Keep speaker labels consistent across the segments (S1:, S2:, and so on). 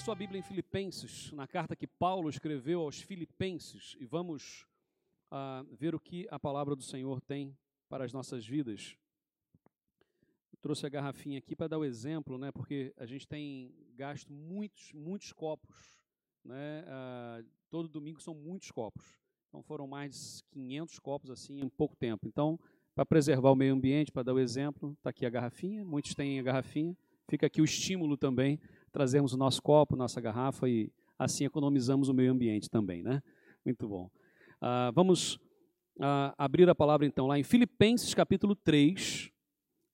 S1: Abra sua Bíblia em Filipenses, na carta que Paulo escreveu aos Filipenses, e vamos uh, ver o que a palavra do Senhor tem para as nossas vidas. Eu trouxe a garrafinha aqui para dar o exemplo, né, porque a gente tem gasto muitos, muitos copos. Né, uh, todo domingo são muitos copos. Então foram mais de 500 copos assim em pouco tempo. Então, para preservar o meio ambiente, para dar o exemplo, está aqui a garrafinha, muitos têm a garrafinha. Fica aqui o estímulo também trazemos o nosso copo, nossa garrafa e assim economizamos o meio ambiente também, né? Muito bom. Uh, vamos uh, abrir a palavra então lá em Filipenses capítulo 3,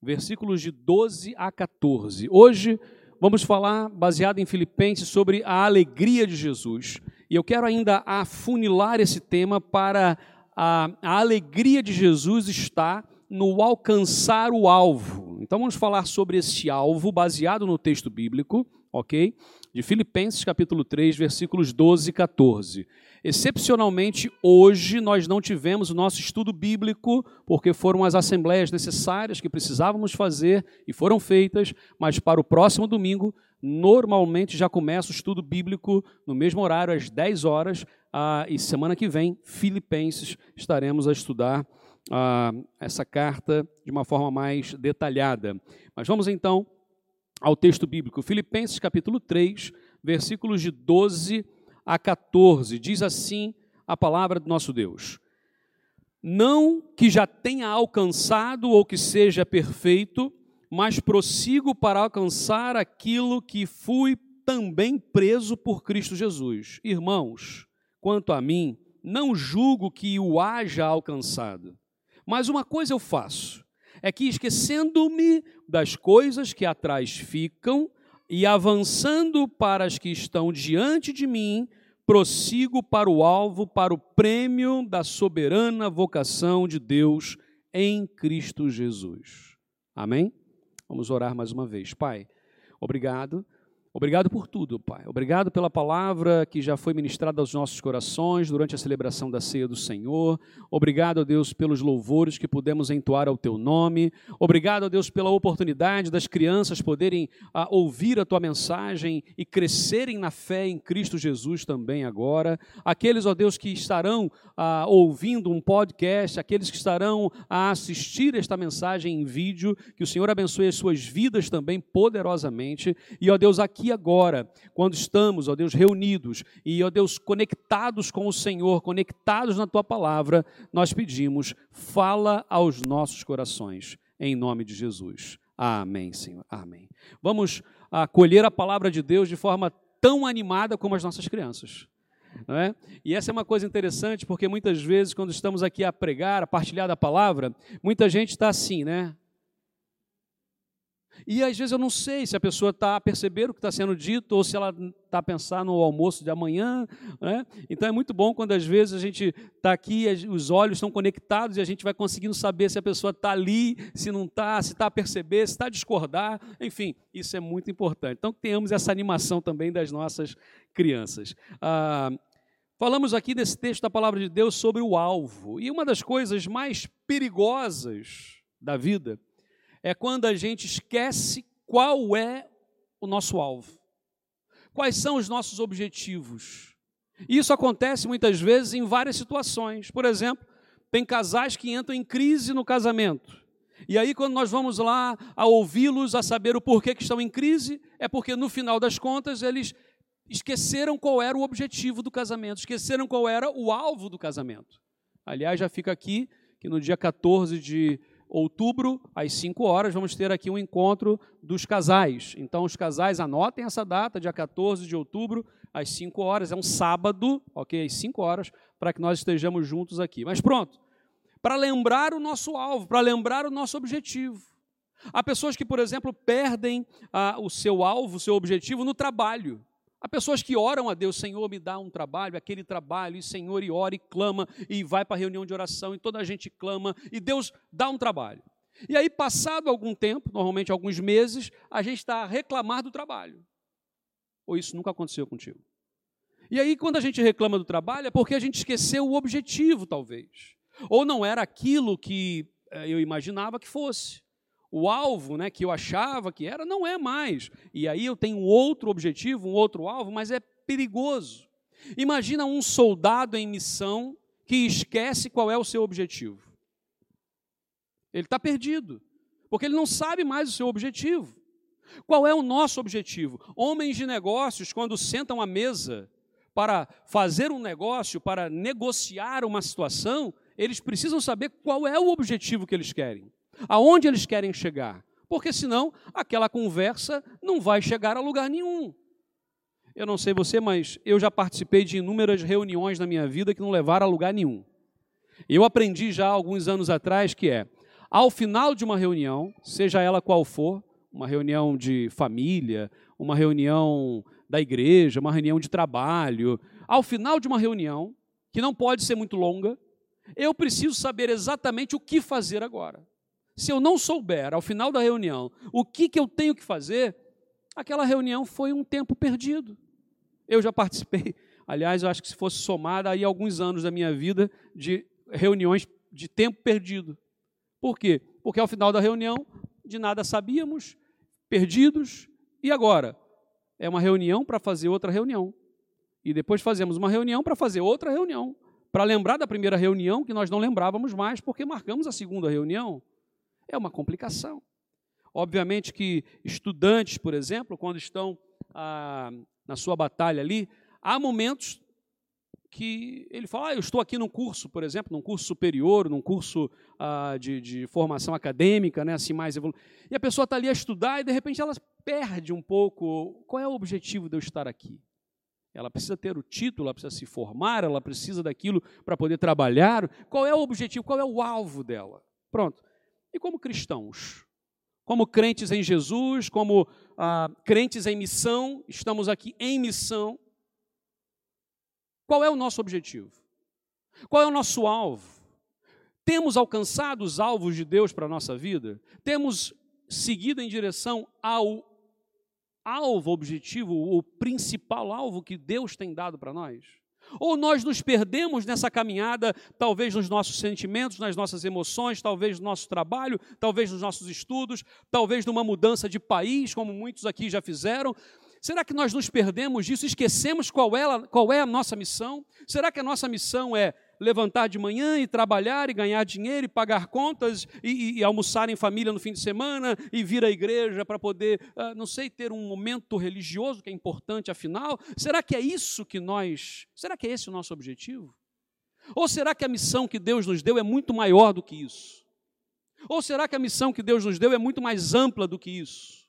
S1: versículos de 12 a 14. Hoje vamos falar, baseado em Filipenses, sobre a alegria de Jesus. E eu quero ainda afunilar esse tema para a, a alegria de Jesus estar no alcançar o alvo. Então vamos falar sobre esse alvo baseado no texto bíblico ok? De Filipenses capítulo 3, versículos 12 e 14. Excepcionalmente, hoje nós não tivemos o nosso estudo bíblico, porque foram as assembleias necessárias que precisávamos fazer e foram feitas, mas para o próximo domingo, normalmente já começa o estudo bíblico no mesmo horário, às 10 horas, ah, e semana que vem, Filipenses, estaremos a estudar ah, essa carta de uma forma mais detalhada. Mas vamos então ao texto bíblico. Filipenses capítulo 3, versículos de 12 a 14. Diz assim a palavra do nosso Deus: Não que já tenha alcançado ou que seja perfeito, mas prossigo para alcançar aquilo que fui também preso por Cristo Jesus. Irmãos, quanto a mim, não julgo que o haja alcançado. Mas uma coisa eu faço, é que esquecendo-me das coisas que atrás ficam e avançando para as que estão diante de mim, prossigo para o alvo, para o prêmio da soberana vocação de Deus em Cristo Jesus. Amém? Vamos orar mais uma vez. Pai, obrigado Obrigado por tudo, Pai. Obrigado pela palavra que já foi ministrada aos nossos corações durante a celebração da ceia do Senhor. Obrigado, Deus, pelos louvores que pudemos entoar ao Teu nome. Obrigado, Deus, pela oportunidade das crianças poderem ah, ouvir a Tua mensagem e crescerem na fé em Cristo Jesus também agora. Aqueles, ó Deus, que estarão ah, ouvindo um podcast, aqueles que estarão a assistir esta mensagem em vídeo, que o Senhor abençoe as suas vidas também poderosamente. E, ó Deus, aqui aqui agora, quando estamos, ó Deus, reunidos e, ó Deus, conectados com o Senhor, conectados na tua palavra, nós pedimos, fala aos nossos corações, em nome de Jesus. Amém, Senhor. Amém. Vamos acolher a palavra de Deus de forma tão animada como as nossas crianças. É? E essa é uma coisa interessante, porque muitas vezes, quando estamos aqui a pregar, a partilhar da palavra, muita gente está assim, né? E às vezes eu não sei se a pessoa está a perceber o que está sendo dito ou se ela está a pensar no almoço de amanhã. Né? Então é muito bom quando às vezes a gente está aqui, os olhos estão conectados e a gente vai conseguindo saber se a pessoa está ali, se não está, se está a perceber, se está a discordar. Enfim, isso é muito importante. Então tenhamos essa animação também das nossas crianças. Ah, Falamos aqui nesse texto da palavra de Deus sobre o alvo. E uma das coisas mais perigosas da vida é quando a gente esquece qual é o nosso alvo, quais são os nossos objetivos. Isso acontece muitas vezes em várias situações. Por exemplo, tem casais que entram em crise no casamento. E aí, quando nós vamos lá a ouvi-los, a saber o porquê que estão em crise, é porque no final das contas eles esqueceram qual era o objetivo do casamento, esqueceram qual era o alvo do casamento. Aliás, já fica aqui que no dia 14 de outubro, às 5 horas, vamos ter aqui um encontro dos casais. Então, os casais anotem essa data, dia 14 de outubro, às 5 horas. É um sábado, ok? Às 5 horas, para que nós estejamos juntos aqui. Mas pronto, para lembrar o nosso alvo, para lembrar o nosso objetivo. Há pessoas que, por exemplo, perdem ah, o seu alvo, o seu objetivo no trabalho. Há pessoas que oram a Deus, Senhor, me dá um trabalho, aquele trabalho, e Senhor, e ora e clama, e vai para a reunião de oração, e toda a gente clama, e Deus dá um trabalho. E aí, passado algum tempo, normalmente alguns meses, a gente está a reclamar do trabalho. Ou isso nunca aconteceu contigo? E aí, quando a gente reclama do trabalho, é porque a gente esqueceu o objetivo, talvez. Ou não era aquilo que eh, eu imaginava que fosse. O alvo né, que eu achava que era, não é mais. E aí eu tenho outro objetivo, um outro alvo, mas é perigoso. Imagina um soldado em missão que esquece qual é o seu objetivo. Ele está perdido, porque ele não sabe mais o seu objetivo. Qual é o nosso objetivo? Homens de negócios, quando sentam à mesa para fazer um negócio, para negociar uma situação, eles precisam saber qual é o objetivo que eles querem, aonde eles querem chegar, porque senão aquela conversa não vai chegar a lugar nenhum. Eu não sei você, mas eu já participei de inúmeras reuniões na minha vida que não levaram a lugar nenhum. Eu aprendi já alguns anos atrás que é, ao final de uma reunião, seja ela qual for, uma reunião de família, uma reunião da igreja, uma reunião de trabalho, ao final de uma reunião, que não pode ser muito longa, eu preciso saber exatamente o que fazer agora. Se eu não souber, ao final da reunião, o que, que eu tenho que fazer, aquela reunião foi um tempo perdido. Eu já participei, aliás, eu acho que se fosse somada aí alguns anos da minha vida de reuniões de tempo perdido. Por quê? Porque ao final da reunião, de nada sabíamos, perdidos, e agora? É uma reunião para fazer outra reunião. E depois fazemos uma reunião para fazer outra reunião. Para lembrar da primeira reunião, que nós não lembrávamos mais, porque marcamos a segunda reunião. É uma complicação. Obviamente que estudantes, por exemplo, quando estão ah, na sua batalha ali, há momentos que ele fala, ah, eu estou aqui num curso, por exemplo, num curso superior, num curso ah, de, de, formação acadêmica, né, assim mais evolu... E a pessoa está ali a estudar e de repente ela perde um pouco qual é o objetivo de eu estar aqui. Ela precisa ter o título, ela precisa se formar, ela precisa daquilo para poder trabalhar. Qual é o objetivo, qual é o alvo dela? Pronto. E como cristãos, como crentes em Jesus, como ah, crentes em missão, estamos aqui em missão. Qual é o nosso objetivo? Qual é o nosso alvo? Temos alcançado os alvos de Deus para a nossa vida? Temos seguido em direção ao alvo, objetivo, o principal alvo que Deus tem dado para nós? Ou nós nos perdemos nessa caminhada, talvez nos nossos sentimentos, nas nossas emoções, talvez no nosso trabalho, talvez nos nossos estudos, talvez numa mudança de país, como muitos aqui já fizeram. Será que nós nos perdemos disso, esquecemos qual é, qual é a nossa missão? Será que a nossa missão é levantar de manhã e trabalhar e ganhar dinheiro e pagar contas e, e, e almoçar em família no fim de semana e vir à igreja para poder, uh, não sei, ter um momento religioso que é importante afinal? Será que é isso que nós. Será que é esse o nosso objetivo? Ou será que a missão que Deus nos deu é muito maior do que isso? Ou será que a missão que Deus nos deu é muito mais ampla do que isso?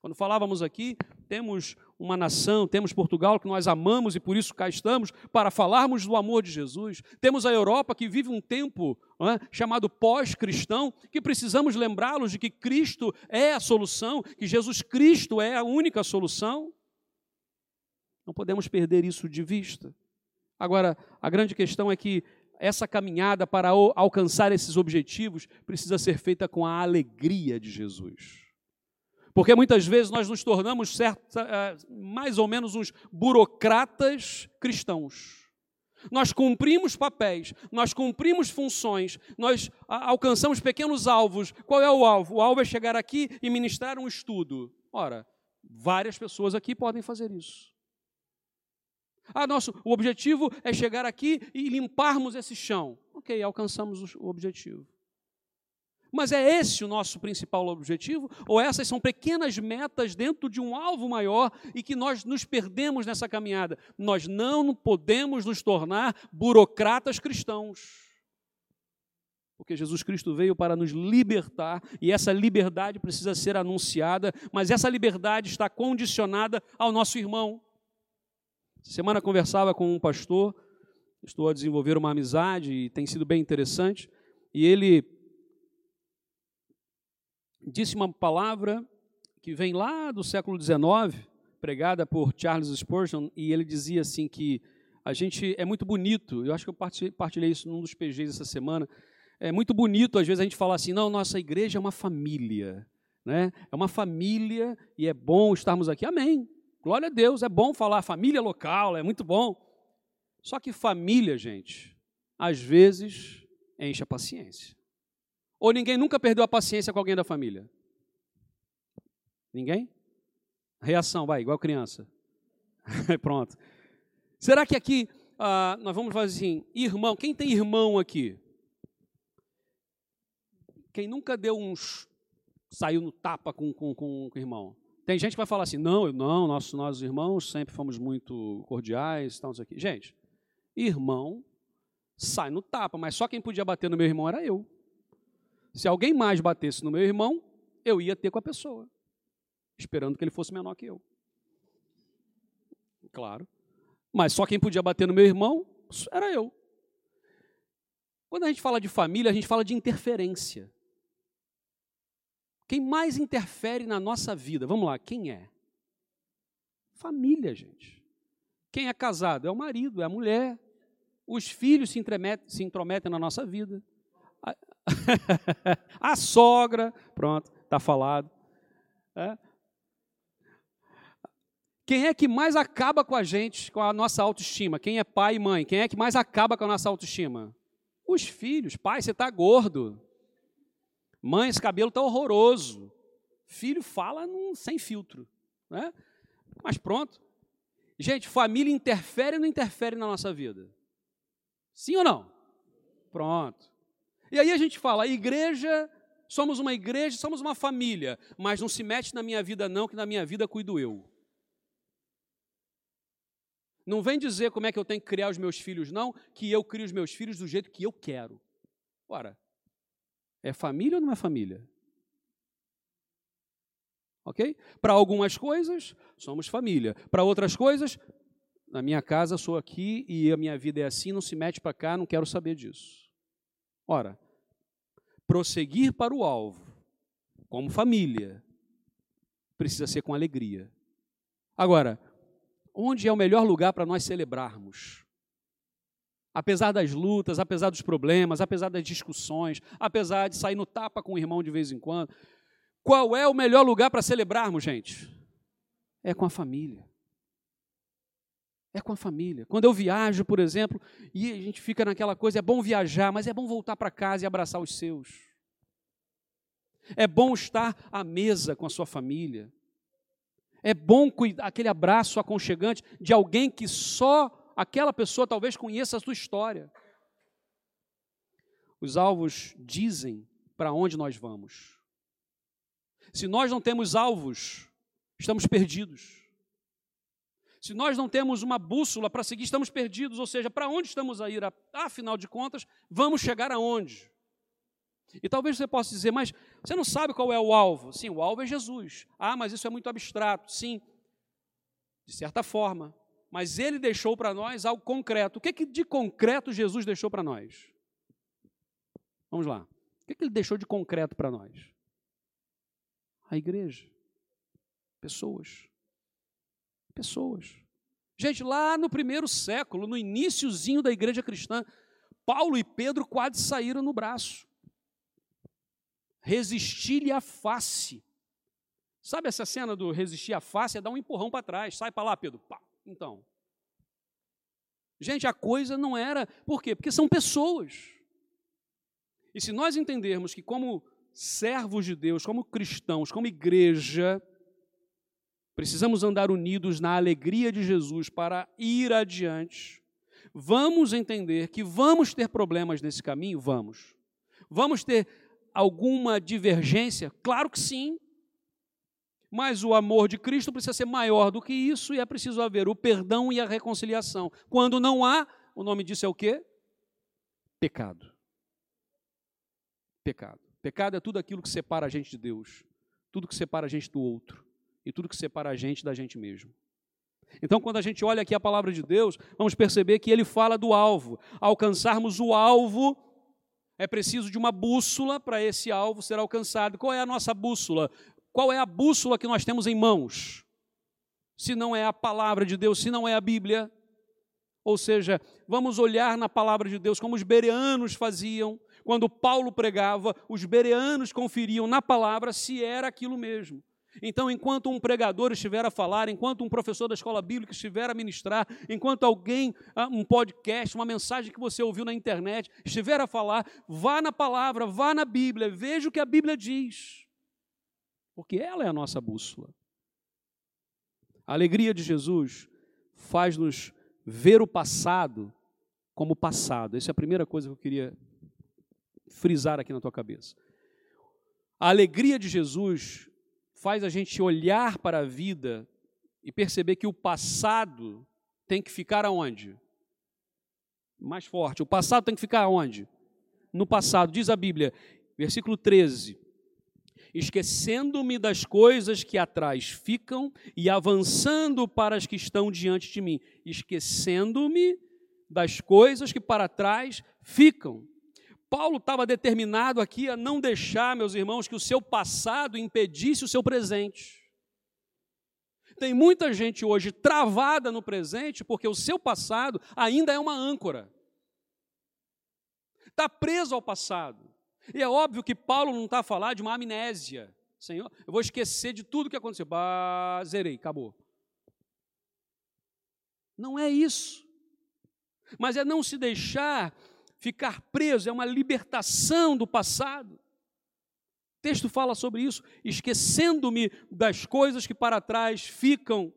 S1: Quando falávamos aqui, temos uma nação, temos Portugal que nós amamos e por isso cá estamos, para falarmos do amor de Jesus. Temos a Europa que vive um tempo é, chamado pós-cristão, que precisamos lembrá-los de que Cristo é a solução, que Jesus Cristo é a única solução. Não podemos perder isso de vista. Agora, a grande questão é que essa caminhada para alcançar esses objetivos precisa ser feita com a alegria de Jesus. Porque muitas vezes nós nos tornamos certa, eh, mais ou menos uns burocratas cristãos. Nós cumprimos papéis, nós cumprimos funções, nós alcançamos pequenos alvos. Qual é o alvo? O alvo é chegar aqui e ministrar um estudo. Ora, várias pessoas aqui podem fazer isso. Ah, nosso, o objetivo é chegar aqui e limparmos esse chão. Ok, alcançamos o objetivo. Mas é esse o nosso principal objetivo? Ou essas são pequenas metas dentro de um alvo maior e que nós nos perdemos nessa caminhada? Nós não podemos nos tornar burocratas cristãos. Porque Jesus Cristo veio para nos libertar e essa liberdade precisa ser anunciada, mas essa liberdade está condicionada ao nosso irmão. Essa semana conversava com um pastor, estou a desenvolver uma amizade e tem sido bem interessante, e ele disse uma palavra que vem lá do século XIX, pregada por Charles Spurgeon, e ele dizia assim que a gente é muito bonito, eu acho que eu partilhei isso num dos PGs essa semana, é muito bonito às vezes a gente falar assim, não, nossa igreja é uma família, né? é uma família e é bom estarmos aqui, amém, glória a Deus, é bom falar família local, é muito bom, só que família, gente, às vezes enche a paciência. Ou ninguém nunca perdeu a paciência com alguém da família? Ninguém? Reação, vai, igual criança. Pronto. Será que aqui ah, nós vamos fazer assim, irmão, quem tem irmão aqui? Quem nunca deu uns. saiu no tapa com, com, com, com o irmão? Tem gente que vai falar assim, não, não, nossos, nossos irmãos sempre fomos muito cordiais, tal, aqui. Gente, irmão sai no tapa, mas só quem podia bater no meu irmão era eu. Se alguém mais batesse no meu irmão, eu ia ter com a pessoa, esperando que ele fosse menor que eu. Claro. Mas só quem podia bater no meu irmão era eu. Quando a gente fala de família, a gente fala de interferência. Quem mais interfere na nossa vida? Vamos lá, quem é? Família, gente. Quem é casado? É o marido, é a mulher. Os filhos se, se intrometem na nossa vida. a sogra, pronto, está falado. É. Quem é que mais acaba com a gente, com a nossa autoestima? Quem é pai e mãe? Quem é que mais acaba com a nossa autoestima? Os filhos. Pai, você está gordo. Mãe, esse cabelo está horroroso. Filho fala num, sem filtro. Né? Mas pronto. Gente, família interfere ou não interfere na nossa vida? Sim ou não? Pronto. E aí a gente fala, a igreja, somos uma igreja, somos uma família, mas não se mete na minha vida não, que na minha vida cuido eu. Não vem dizer como é que eu tenho que criar os meus filhos, não, que eu crio os meus filhos do jeito que eu quero. Ora, é família ou não é família? Ok? Para algumas coisas, somos família. Para outras coisas, na minha casa sou aqui e a minha vida é assim, não se mete para cá, não quero saber disso. Ora, prosseguir para o alvo, como família, precisa ser com alegria. Agora, onde é o melhor lugar para nós celebrarmos? Apesar das lutas, apesar dos problemas, apesar das discussões, apesar de sair no tapa com o irmão de vez em quando, qual é o melhor lugar para celebrarmos, gente? É com a família. É com a família. Quando eu viajo, por exemplo, e a gente fica naquela coisa, é bom viajar, mas é bom voltar para casa e abraçar os seus. É bom estar à mesa com a sua família. É bom aquele abraço aconchegante de alguém que só aquela pessoa talvez conheça a sua história. Os alvos dizem para onde nós vamos. Se nós não temos alvos, estamos perdidos. Se nós não temos uma bússola para seguir, estamos perdidos, ou seja, para onde estamos a ir? Afinal de contas, vamos chegar aonde? E talvez você possa dizer, mas você não sabe qual é o alvo? Sim, o alvo é Jesus. Ah, mas isso é muito abstrato. Sim, de certa forma. Mas ele deixou para nós algo concreto. O que, que de concreto Jesus deixou para nós? Vamos lá. O que, que ele deixou de concreto para nós? A igreja. Pessoas pessoas. Gente, lá no primeiro século, no iníciozinho da igreja cristã, Paulo e Pedro quase saíram no braço. Resistir-lhe a face. Sabe essa cena do resistir à face? É dar um empurrão para trás. Sai para lá, Pedro. Pá. Então. Gente, a coisa não era. Por quê? Porque são pessoas. E se nós entendermos que, como servos de Deus, como cristãos, como igreja, Precisamos andar unidos na alegria de Jesus para ir adiante. Vamos entender que vamos ter problemas nesse caminho? Vamos. Vamos ter alguma divergência? Claro que sim. Mas o amor de Cristo precisa ser maior do que isso e é preciso haver o perdão e a reconciliação. Quando não há, o nome disso é o quê? Pecado. Pecado. Pecado é tudo aquilo que separa a gente de Deus, tudo que separa a gente do outro e tudo que separa a gente da gente mesmo. Então, quando a gente olha aqui a palavra de Deus, vamos perceber que ele fala do alvo. Alcançarmos o alvo, é preciso de uma bússola para esse alvo ser alcançado. Qual é a nossa bússola? Qual é a bússola que nós temos em mãos? Se não é a palavra de Deus, se não é a Bíblia. Ou seja, vamos olhar na palavra de Deus como os bereanos faziam. Quando Paulo pregava, os bereanos conferiam na palavra se era aquilo mesmo. Então, enquanto um pregador estiver a falar, enquanto um professor da escola bíblica estiver a ministrar, enquanto alguém, ah, um podcast, uma mensagem que você ouviu na internet, estiver a falar, vá na palavra, vá na Bíblia, veja o que a Bíblia diz. Porque ela é a nossa bússola. A alegria de Jesus faz-nos ver o passado como passado. Essa é a primeira coisa que eu queria frisar aqui na tua cabeça. A alegria de Jesus faz a gente olhar para a vida e perceber que o passado tem que ficar aonde? Mais forte. O passado tem que ficar aonde? No passado. Diz a Bíblia, versículo 13: Esquecendo-me das coisas que atrás ficam e avançando para as que estão diante de mim. Esquecendo-me das coisas que para trás ficam. Paulo estava determinado aqui a não deixar, meus irmãos, que o seu passado impedisse o seu presente. Tem muita gente hoje travada no presente porque o seu passado ainda é uma âncora. Está preso ao passado. E é óbvio que Paulo não está a falar de uma amnésia. Senhor, eu vou esquecer de tudo que aconteceu. Bah, zerei, acabou. Não é isso. Mas é não se deixar ficar preso, é uma libertação do passado. O texto fala sobre isso, esquecendo-me das coisas que para trás ficam.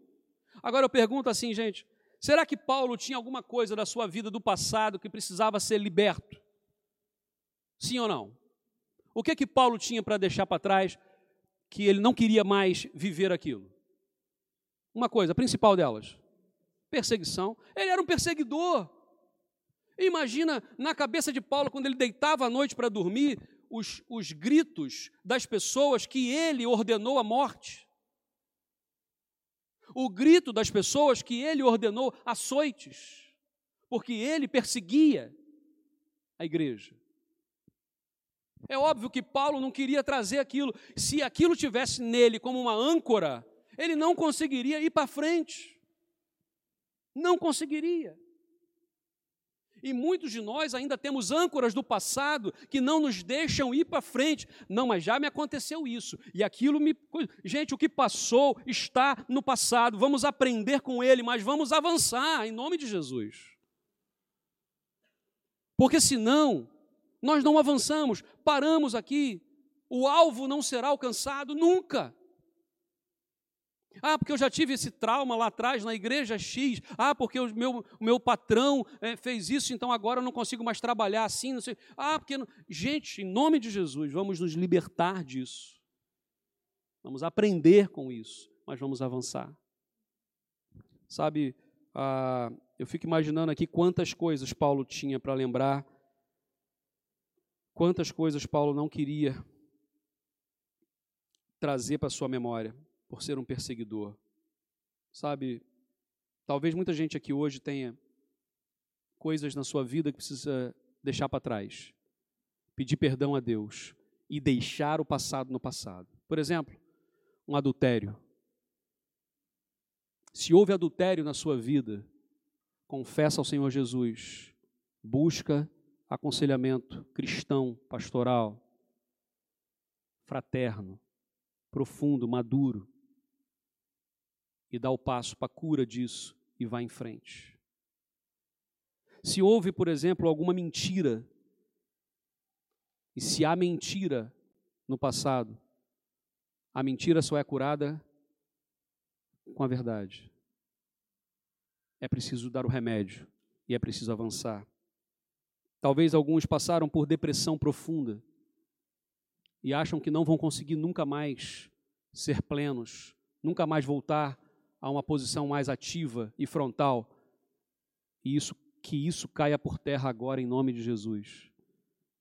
S1: Agora eu pergunto assim, gente: será que Paulo tinha alguma coisa da sua vida do passado que precisava ser liberto? Sim ou não? O que que Paulo tinha para deixar para trás que ele não queria mais viver aquilo? Uma coisa, a principal delas: perseguição. Ele era um perseguidor. Imagina na cabeça de Paulo, quando ele deitava à noite para dormir, os, os gritos das pessoas que ele ordenou a morte. O grito das pessoas que ele ordenou açoites, porque ele perseguia a igreja. É óbvio que Paulo não queria trazer aquilo. Se aquilo tivesse nele como uma âncora, ele não conseguiria ir para frente. Não conseguiria. E muitos de nós ainda temos âncoras do passado que não nos deixam ir para frente. Não, mas já me aconteceu isso. E aquilo me. Gente, o que passou está no passado. Vamos aprender com ele, mas vamos avançar em nome de Jesus. Porque senão, nós não avançamos, paramos aqui. O alvo não será alcançado nunca. Ah, porque eu já tive esse trauma lá atrás na igreja X. Ah, porque o meu, o meu patrão é, fez isso, então agora eu não consigo mais trabalhar assim. Não sei. Ah, porque. Não... Gente, em nome de Jesus, vamos nos libertar disso. Vamos aprender com isso, mas vamos avançar. Sabe, ah, eu fico imaginando aqui quantas coisas Paulo tinha para lembrar, quantas coisas Paulo não queria trazer para sua memória por ser um perseguidor. Sabe, talvez muita gente aqui hoje tenha coisas na sua vida que precisa deixar para trás. Pedir perdão a Deus e deixar o passado no passado. Por exemplo, um adultério. Se houve adultério na sua vida, confessa ao Senhor Jesus, busca aconselhamento cristão, pastoral, fraterno, profundo, maduro e dá o passo para a cura disso e vai em frente. Se houve, por exemplo, alguma mentira, e se há mentira no passado, a mentira só é curada com a verdade. É preciso dar o remédio e é preciso avançar. Talvez alguns passaram por depressão profunda e acham que não vão conseguir nunca mais ser plenos, nunca mais voltar a uma posição mais ativa e frontal. E isso, que isso caia por terra agora em nome de Jesus.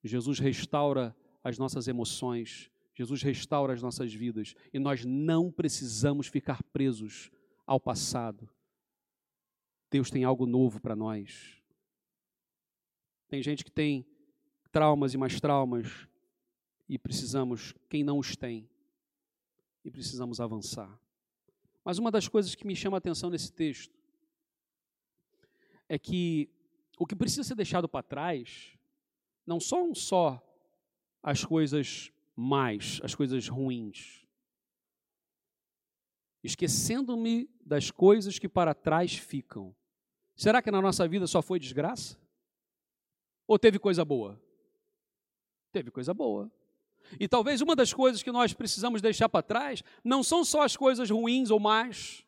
S1: Jesus restaura as nossas emoções, Jesus restaura as nossas vidas e nós não precisamos ficar presos ao passado. Deus tem algo novo para nós. Tem gente que tem traumas e mais traumas e precisamos, quem não os tem, e precisamos avançar. Mas uma das coisas que me chama a atenção nesse texto é que o que precisa ser deixado para trás não são só as coisas mais, as coisas ruins. esquecendo-me das coisas que para trás ficam. Será que na nossa vida só foi desgraça? Ou teve coisa boa? Teve coisa boa. E talvez uma das coisas que nós precisamos deixar para trás não são só as coisas ruins ou más,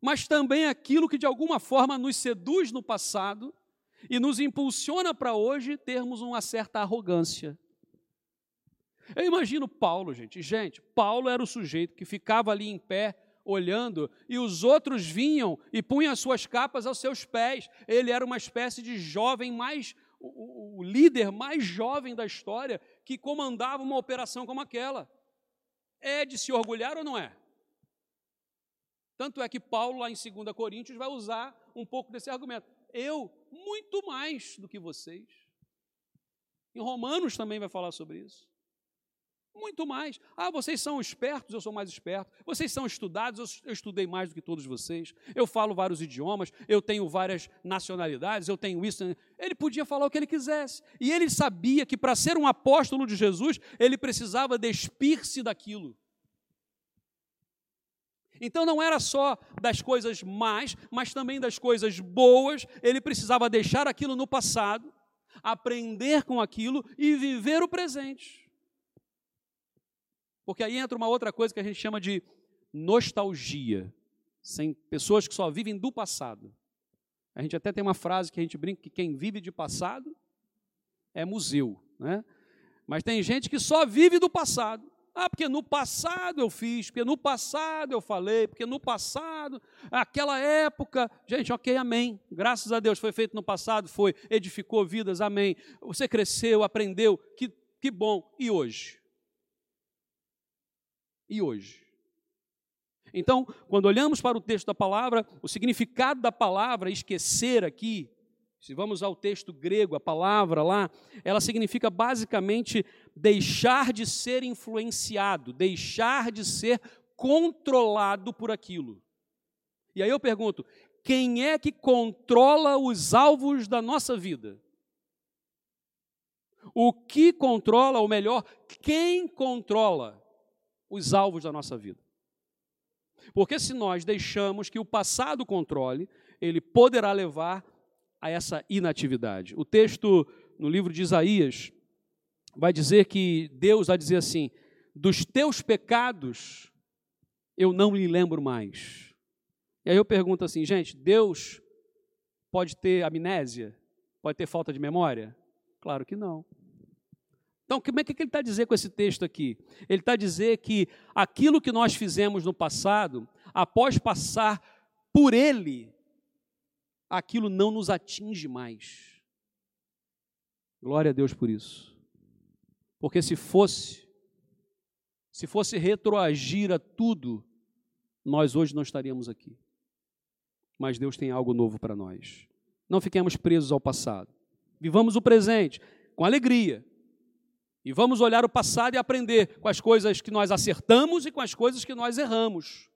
S1: mas também aquilo que de alguma forma nos seduz no passado e nos impulsiona para hoje termos uma certa arrogância. Eu imagino Paulo, gente. Gente, Paulo era o sujeito que ficava ali em pé, olhando, e os outros vinham e punham as suas capas aos seus pés. Ele era uma espécie de jovem mais, o, o líder mais jovem da história, que comandava uma operação como aquela. É de se orgulhar ou não é? Tanto é que Paulo, lá em 2 Coríntios, vai usar um pouco desse argumento. Eu, muito mais do que vocês. Em Romanos também vai falar sobre isso. Muito mais. Ah, vocês são espertos, eu sou mais esperto. Vocês são estudados, eu estudei mais do que todos vocês. Eu falo vários idiomas, eu tenho várias nacionalidades, eu tenho isso. Ele podia falar o que ele quisesse. E ele sabia que para ser um apóstolo de Jesus, ele precisava despir-se daquilo. Então não era só das coisas más, mas também das coisas boas. Ele precisava deixar aquilo no passado, aprender com aquilo e viver o presente. Porque aí entra uma outra coisa que a gente chama de nostalgia. Sem pessoas que só vivem do passado. A gente até tem uma frase que a gente brinca que quem vive de passado é museu, né? Mas tem gente que só vive do passado. Ah, porque no passado eu fiz, porque no passado eu falei, porque no passado, aquela época, gente, ok, amém. Graças a Deus foi feito no passado, foi, edificou vidas, amém. Você cresceu, aprendeu, que, que bom. E hoje? E hoje. Então, quando olhamos para o texto da palavra, o significado da palavra esquecer aqui, se vamos ao texto grego, a palavra lá, ela significa basicamente deixar de ser influenciado, deixar de ser controlado por aquilo. E aí eu pergunto: quem é que controla os alvos da nossa vida? O que controla, ou melhor, quem controla os alvos da nossa vida. Porque se nós deixamos que o passado controle, ele poderá levar a essa inatividade. O texto no livro de Isaías vai dizer que Deus vai dizer assim: dos teus pecados eu não me lembro mais. E aí eu pergunto assim, gente, Deus pode ter amnésia? Pode ter falta de memória? Claro que não. Então, como é que ele está dizer com esse texto aqui? Ele está dizer que aquilo que nós fizemos no passado, após passar por ele, aquilo não nos atinge mais. Glória a Deus por isso. Porque se fosse, se fosse retroagir a tudo, nós hoje não estaríamos aqui. Mas Deus tem algo novo para nós. Não fiquemos presos ao passado. Vivamos o presente com alegria, e vamos olhar o passado e aprender com as coisas que nós acertamos e com as coisas que nós erramos.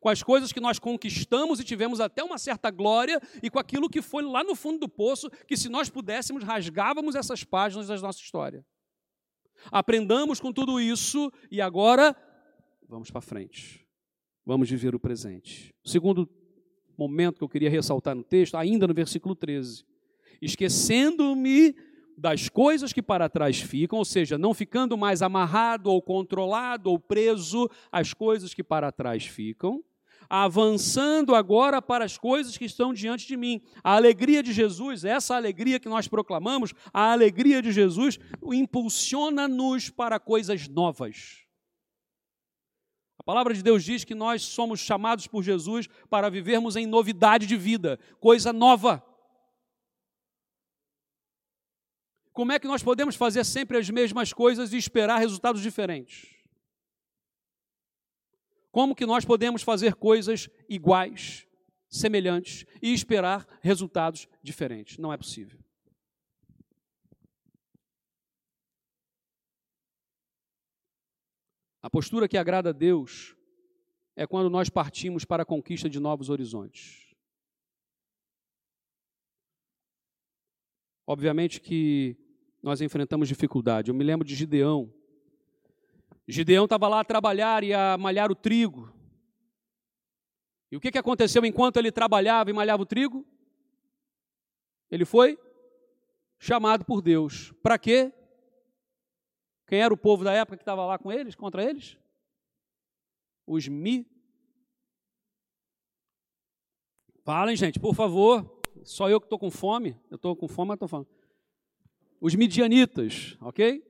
S1: Com as coisas que nós conquistamos e tivemos até uma certa glória, e com aquilo que foi lá no fundo do poço, que se nós pudéssemos, rasgávamos essas páginas da nossa história. Aprendamos com tudo isso e agora vamos para frente. Vamos viver o presente. Segundo momento que eu queria ressaltar no texto, ainda no versículo 13: Esquecendo-me das coisas que para trás ficam, ou seja, não ficando mais amarrado ou controlado ou preso às coisas que para trás ficam, avançando agora para as coisas que estão diante de mim. A alegria de Jesus, essa alegria que nós proclamamos, a alegria de Jesus impulsiona-nos para coisas novas. A palavra de Deus diz que nós somos chamados por Jesus para vivermos em novidade de vida, coisa nova. Como é que nós podemos fazer sempre as mesmas coisas e esperar resultados diferentes? Como que nós podemos fazer coisas iguais, semelhantes e esperar resultados diferentes? Não é possível. A postura que agrada a Deus é quando nós partimos para a conquista de novos horizontes. Obviamente que nós enfrentamos dificuldade. Eu me lembro de Gideão. Gideão estava lá a trabalhar e a malhar o trigo. E o que, que aconteceu enquanto ele trabalhava e malhava o trigo? Ele foi chamado por Deus. Para quê? Quem era o povo da época que estava lá com eles, contra eles? Os mi. Falem, gente, por favor. Só eu que estou com fome. Eu estou com fome, mas estou falando. Os midianitas, ok?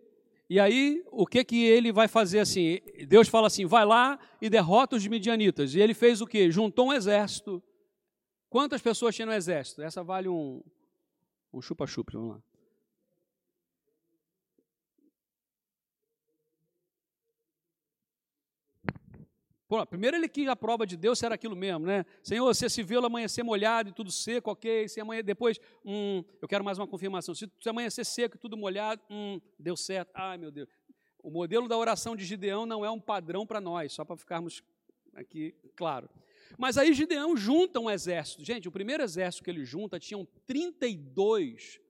S1: E aí, o que que ele vai fazer assim? Deus fala assim: vai lá e derrota os midianitas. E ele fez o quê? Juntou um exército. Quantas pessoas tinha no exército? Essa vale um, um chupa-chupa, vamos lá. Primeiro ele quis a prova de Deus se era aquilo mesmo, né? Senhor, se viu amanhecer molhado e tudo seco, ok. Se amanhã, depois, hum, eu quero mais uma confirmação. Se, se amanhecer seco e tudo molhado, hum, deu certo. Ai, meu Deus. O modelo da oração de Gideão não é um padrão para nós, só para ficarmos aqui claro. Mas aí Gideão junta um exército. Gente, o primeiro exército que ele junta tinham 32,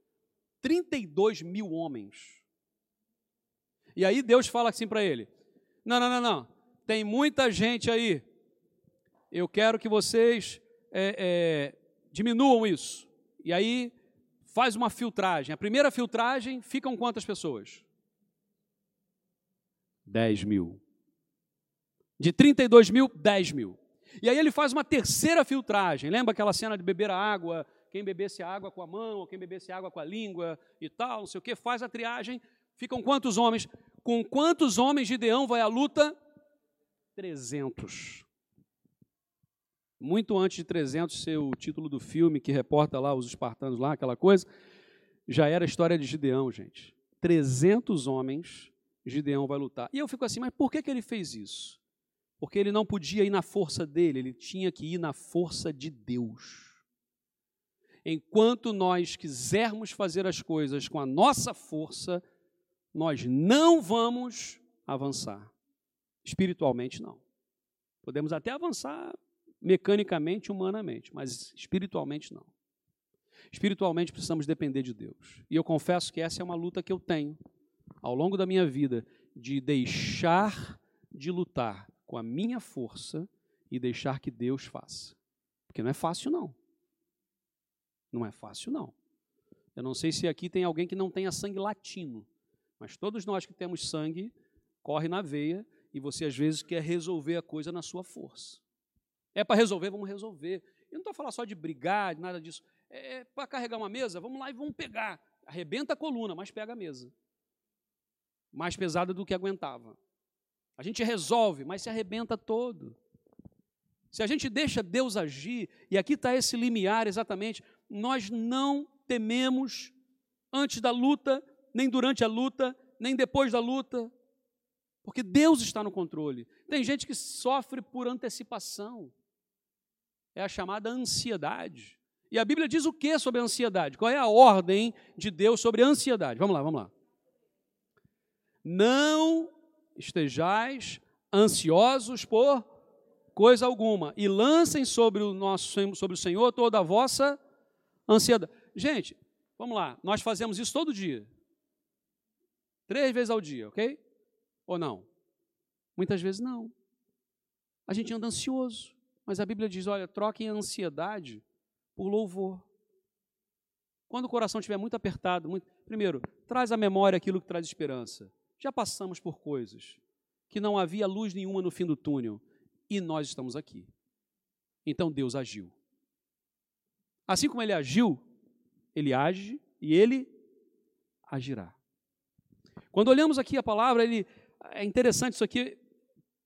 S1: 32 mil homens. E aí Deus fala assim para ele: Não, não, não, não tem muita gente aí. Eu quero que vocês é, é, diminuam isso. E aí faz uma filtragem. A primeira filtragem ficam quantas pessoas? 10 mil. De 32 mil, 10 mil. E aí ele faz uma terceira filtragem. Lembra aquela cena de beber a água? Quem bebesse água com a mão, ou quem bebesse água com a língua e tal, não sei o que, faz a triagem. Ficam quantos homens? Com quantos homens Gideão vai à luta? 300. Muito antes de 300 ser o título do filme que reporta lá os espartanos lá, aquela coisa, já era a história de Gideão, gente. 300 homens, Gideão vai lutar. E eu fico assim, mas por que, que ele fez isso? Porque ele não podia ir na força dele, ele tinha que ir na força de Deus. Enquanto nós quisermos fazer as coisas com a nossa força, nós não vamos avançar. Espiritualmente, não. Podemos até avançar mecanicamente, humanamente, mas espiritualmente, não. Espiritualmente, precisamos depender de Deus. E eu confesso que essa é uma luta que eu tenho ao longo da minha vida, de deixar de lutar com a minha força e deixar que Deus faça. Porque não é fácil, não. Não é fácil, não. Eu não sei se aqui tem alguém que não tenha sangue latino, mas todos nós que temos sangue, corre na veia e você às vezes quer resolver a coisa na sua força. É para resolver, vamos resolver. Eu não estou falando só de brigar, nada disso. É, é para carregar uma mesa, vamos lá e vamos pegar. Arrebenta a coluna, mas pega a mesa. Mais pesada do que aguentava. A gente resolve, mas se arrebenta todo. Se a gente deixa Deus agir, e aqui está esse limiar exatamente, nós não tememos antes da luta, nem durante a luta, nem depois da luta, porque Deus está no controle. Tem gente que sofre por antecipação. É a chamada ansiedade. E a Bíblia diz o que sobre a ansiedade? Qual é a ordem de Deus sobre a ansiedade? Vamos lá, vamos lá. Não estejais ansiosos por coisa alguma e lancem sobre o nosso sobre o Senhor toda a vossa ansiedade. Gente, vamos lá, nós fazemos isso todo dia. Três vezes ao dia, ok? Ou não? Muitas vezes não. A gente anda ansioso, mas a Bíblia diz: olha, troquem a ansiedade por louvor. Quando o coração estiver muito apertado, muito... primeiro, traz à memória aquilo que traz esperança. Já passamos por coisas que não havia luz nenhuma no fim do túnel e nós estamos aqui. Então Deus agiu. Assim como ele agiu, ele age e ele agirá. Quando olhamos aqui a palavra, ele é interessante isso aqui,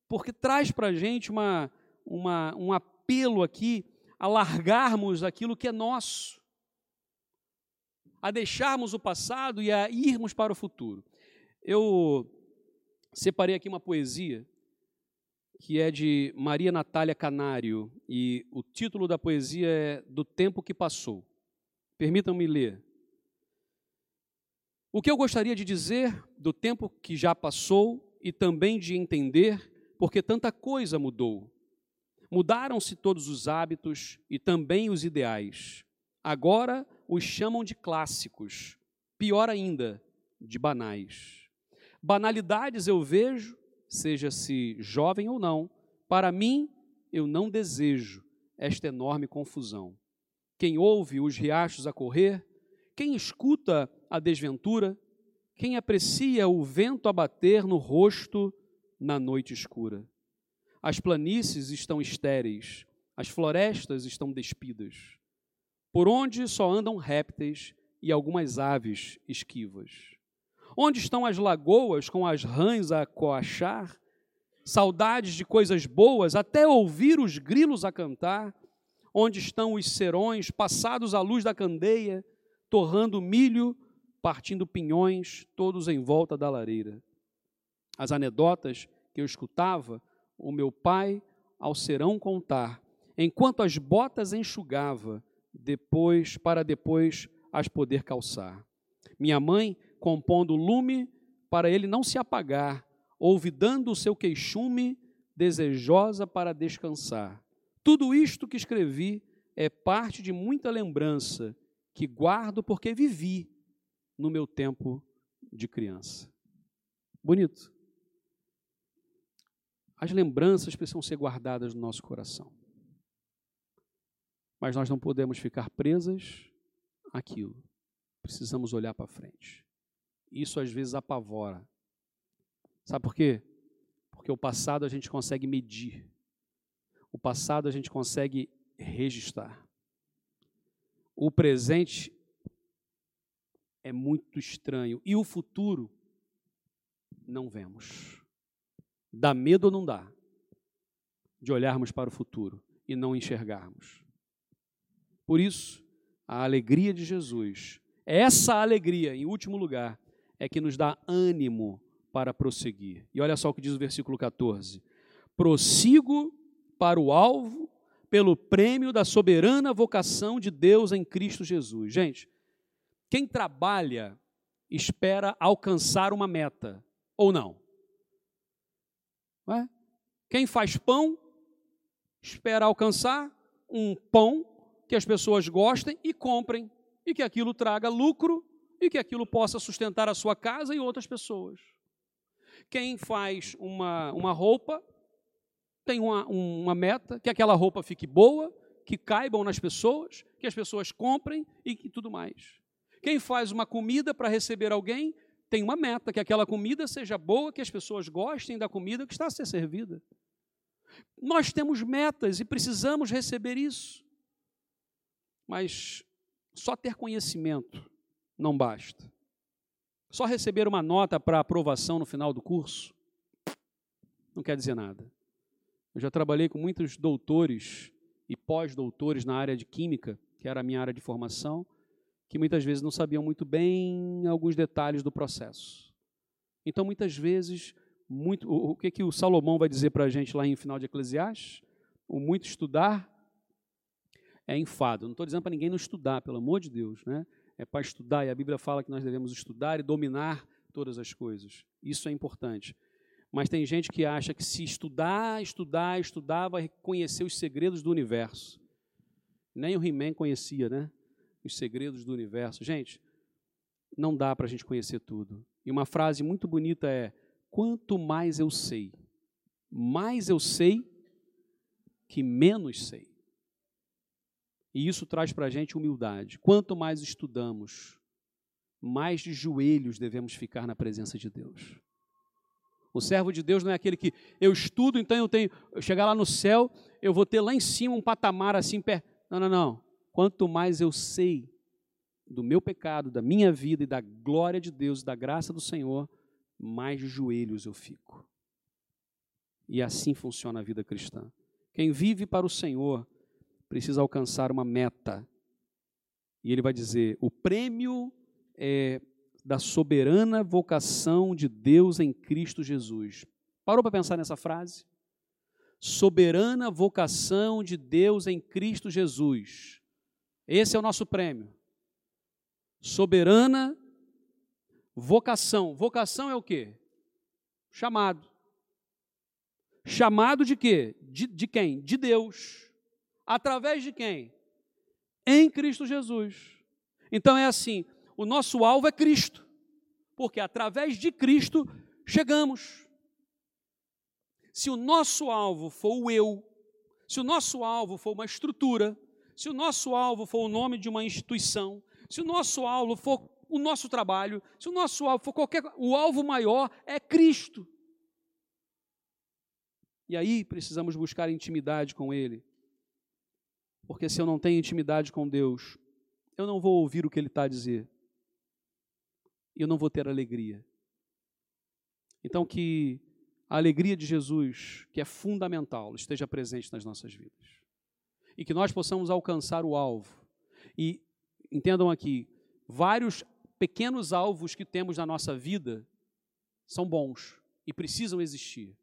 S1: porque traz para a gente uma, uma, um apelo aqui a largarmos aquilo que é nosso, a deixarmos o passado e a irmos para o futuro. Eu separei aqui uma poesia que é de Maria Natália Canário e o título da poesia é Do Tempo que Passou. Permitam-me ler. O que eu gostaria de dizer do tempo que já passou e também de entender porque tanta coisa mudou. Mudaram-se todos os hábitos e também os ideais. Agora os chamam de clássicos, pior ainda, de banais. Banalidades eu vejo, seja-se jovem ou não, para mim eu não desejo, esta enorme confusão. Quem ouve os riachos a correr, quem escuta a desventura, quem aprecia o vento a bater no rosto na noite escura. As planícies estão estéreis, as florestas estão despidas, por onde só andam répteis e algumas aves esquivas. Onde estão as lagoas com as rãs a coachar? Saudades de coisas boas, até ouvir os grilos a cantar? Onde estão os serões passados à luz da candeia, torrando milho, partindo pinhões, todos em volta da lareira? As anedotas que eu escutava o meu pai ao serão contar, enquanto as botas enxugava, depois para depois as poder calçar. Minha mãe compondo lume para ele não se apagar, olvidando o seu queixume, desejosa para descansar. Tudo isto que escrevi é parte de muita lembrança que guardo porque vivi no meu tempo de criança. Bonito. As lembranças precisam ser guardadas no nosso coração. Mas nós não podemos ficar presas àquilo. Precisamos olhar para frente. Isso às vezes apavora. Sabe por quê? Porque o passado a gente consegue medir. O passado a gente consegue registrar. O presente é muito estranho. E o futuro não vemos. Dá medo ou não dá? De olharmos para o futuro e não enxergarmos. Por isso, a alegria de Jesus, essa alegria, em último lugar, é que nos dá ânimo para prosseguir. E olha só o que diz o versículo 14: Prossigo para o alvo pelo prêmio da soberana vocação de Deus em Cristo Jesus. Gente, quem trabalha espera alcançar uma meta, ou não? É? Quem faz pão espera alcançar um pão que as pessoas gostem e comprem, e que aquilo traga lucro e que aquilo possa sustentar a sua casa e outras pessoas. Quem faz uma, uma roupa tem uma, uma meta, que aquela roupa fique boa, que caibam nas pessoas, que as pessoas comprem e que tudo mais. Quem faz uma comida para receber alguém tem uma meta, que aquela comida seja boa, que as pessoas gostem da comida que está a ser servida. Nós temos metas e precisamos receber isso. Mas só ter conhecimento não basta. Só receber uma nota para aprovação no final do curso não quer dizer nada. Eu já trabalhei com muitos doutores e pós-doutores na área de química, que era a minha área de formação, que muitas vezes não sabiam muito bem alguns detalhes do processo. Então, muitas vezes, muito, o, que, que o Salomão vai dizer para a gente lá em final de Eclesiastes? O muito estudar é enfado. Não estou dizendo para ninguém não estudar, pelo amor de Deus, né? É para estudar, e a Bíblia fala que nós devemos estudar e dominar todas as coisas. Isso é importante. Mas tem gente que acha que se estudar, estudar, estudar, vai conhecer os segredos do universo. Nem o He-Man conhecia, né? Os segredos do universo. Gente, não dá para a gente conhecer tudo. E uma frase muito bonita é: quanto mais eu sei, mais eu sei que menos sei. E isso traz para a gente humildade. Quanto mais estudamos, mais de joelhos devemos ficar na presença de Deus. O servo de Deus não é aquele que eu estudo, então eu tenho, eu chegar lá no céu, eu vou ter lá em cima um patamar assim perto. Não, não, não. Quanto mais eu sei do meu pecado, da minha vida e da glória de Deus, da graça do Senhor, mais joelhos eu fico. E assim funciona a vida cristã. Quem vive para o Senhor precisa alcançar uma meta. E ele vai dizer: o prêmio é da soberana vocação de Deus em Cristo Jesus. Parou para pensar nessa frase? Soberana vocação de Deus em Cristo Jesus. Esse é o nosso prêmio. Soberana vocação. Vocação é o quê? Chamado. Chamado de quê? De, de quem? De Deus. Através de quem? Em Cristo Jesus. Então é assim: o nosso alvo é Cristo, porque através de Cristo chegamos. Se o nosso alvo for o eu, se o nosso alvo for uma estrutura, se o nosso alvo for o nome de uma instituição, se o nosso alvo for o nosso trabalho, se o nosso alvo for qualquer. O alvo maior é Cristo. E aí precisamos buscar intimidade com Ele. Porque se eu não tenho intimidade com Deus, eu não vou ouvir o que Ele está a dizer. E eu não vou ter alegria. Então, que a alegria de Jesus, que é fundamental, esteja presente nas nossas vidas. E que nós possamos alcançar o alvo. E entendam aqui, vários pequenos alvos que temos na nossa vida são bons e precisam existir.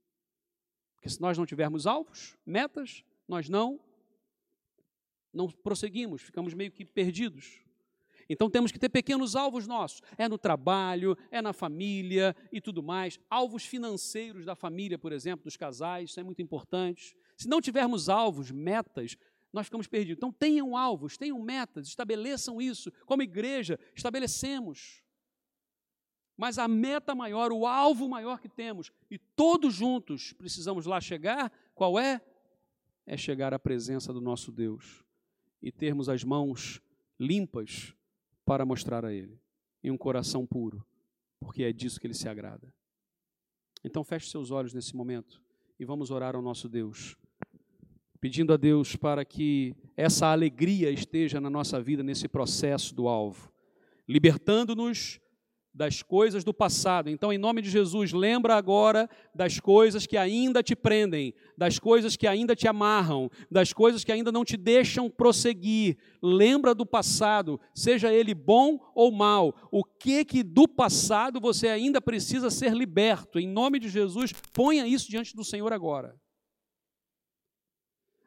S1: Porque se nós não tivermos alvos, metas, nós não não prosseguimos, ficamos meio que perdidos. Então temos que ter pequenos alvos nossos. É no trabalho, é na família e tudo mais. Alvos financeiros da família, por exemplo, dos casais, isso é muito importante. Se não tivermos alvos, metas, nós ficamos perdidos. Então tenham alvos, tenham metas, estabeleçam isso. Como igreja, estabelecemos. Mas a meta maior, o alvo maior que temos, e todos juntos precisamos lá chegar, qual é? É chegar à presença do nosso Deus e termos as mãos limpas para mostrar a Ele, e um coração puro, porque é disso que Ele se agrada. Então feche seus olhos nesse momento e vamos orar ao nosso Deus pedindo a Deus para que essa alegria esteja na nossa vida nesse processo do alvo, libertando-nos das coisas do passado. Então, em nome de Jesus, lembra agora das coisas que ainda te prendem, das coisas que ainda te amarram, das coisas que ainda não te deixam prosseguir. Lembra do passado, seja ele bom ou mal. O que que do passado você ainda precisa ser liberto? Em nome de Jesus, ponha isso diante do Senhor agora.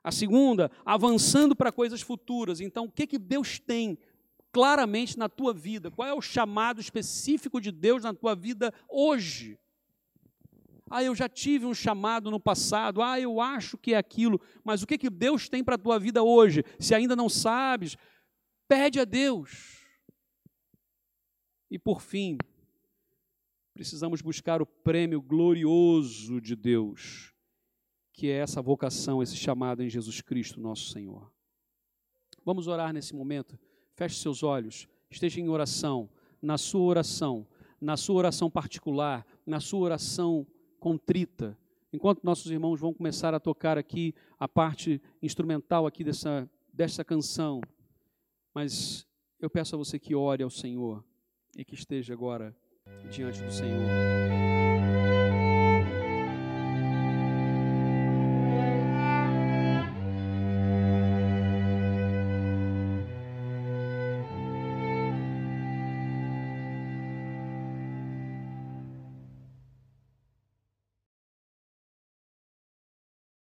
S1: A segunda, avançando para coisas futuras. Então, o que, que Deus tem claramente na tua vida? Qual é o chamado específico de Deus na tua vida hoje? Ah, eu já tive um chamado no passado. Ah, eu acho que é aquilo. Mas o que, que Deus tem para a tua vida hoje? Se ainda não sabes, pede a Deus. E por fim, precisamos buscar o prêmio glorioso de Deus que é essa vocação, esse chamado em Jesus Cristo, nosso Senhor. Vamos orar nesse momento. Feche seus olhos, esteja em oração, na sua oração, na sua oração particular, na sua oração contrita. Enquanto nossos irmãos vão começar a tocar aqui a parte instrumental aqui dessa, dessa canção, mas eu peço a você que ore ao Senhor e que esteja agora diante do Senhor.